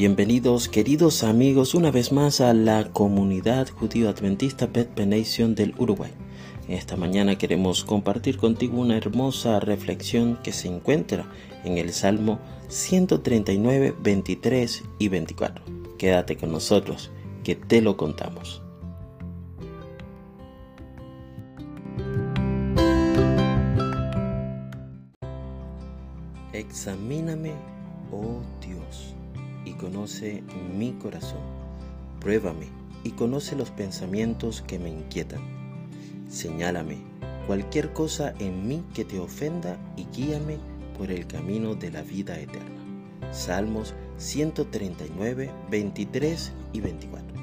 Bienvenidos queridos amigos una vez más a la comunidad judío adventista Pet Nation del Uruguay. Esta mañana queremos compartir contigo una hermosa reflexión que se encuentra en el Salmo 139, 23 y 24. Quédate con nosotros, que te lo contamos. Examíname, oh Dios, y conoce mi corazón. Pruébame y conoce los pensamientos que me inquietan Señálame cualquier cosa en mí que te ofenda y guíame por el camino de la vida eterna. Salmos 139, 23 y 24.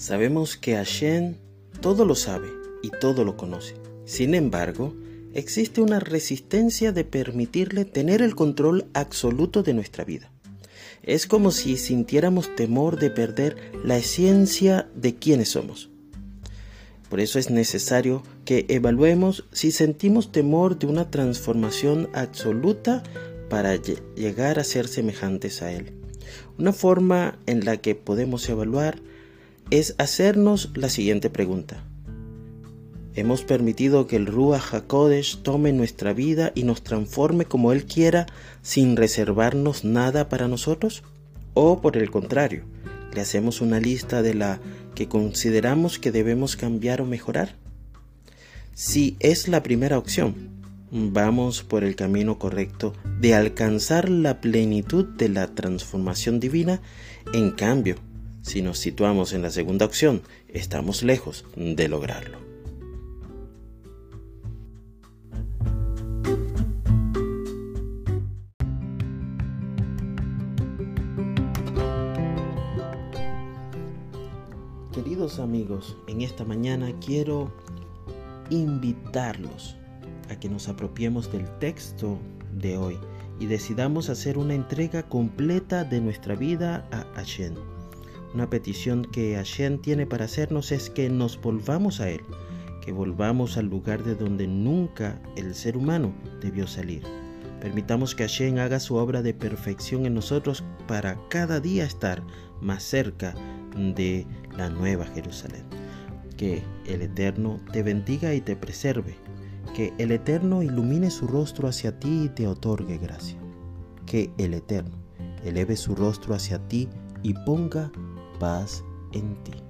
Sabemos que Hashem todo lo sabe y todo lo conoce. Sin embargo, existe una resistencia de permitirle tener el control absoluto de nuestra vida. Es como si sintiéramos temor de perder la esencia de quienes somos. Por eso es necesario que evaluemos si sentimos temor de una transformación absoluta para llegar a ser semejantes a Él. Una forma en la que podemos evaluar es hacernos la siguiente pregunta. Hemos permitido que el Ruach HaKodesh tome nuestra vida y nos transforme como Él quiera sin reservarnos nada para nosotros? ¿O por el contrario, le hacemos una lista de la que consideramos que debemos cambiar o mejorar? Si es la primera opción, vamos por el camino correcto de alcanzar la plenitud de la transformación divina. En cambio, si nos situamos en la segunda opción, estamos lejos de lograrlo. Queridos amigos, en esta mañana quiero invitarlos a que nos apropiemos del texto de hoy y decidamos hacer una entrega completa de nuestra vida a Hashem. Una petición que Hashem tiene para hacernos es que nos volvamos a Él, que volvamos al lugar de donde nunca el ser humano debió salir. Permitamos que Hashem haga su obra de perfección en nosotros para cada día estar más cerca de la nueva Jerusalén. Que el Eterno te bendiga y te preserve. Que el Eterno ilumine su rostro hacia ti y te otorgue gracia. Que el Eterno eleve su rostro hacia ti y ponga paz en ti.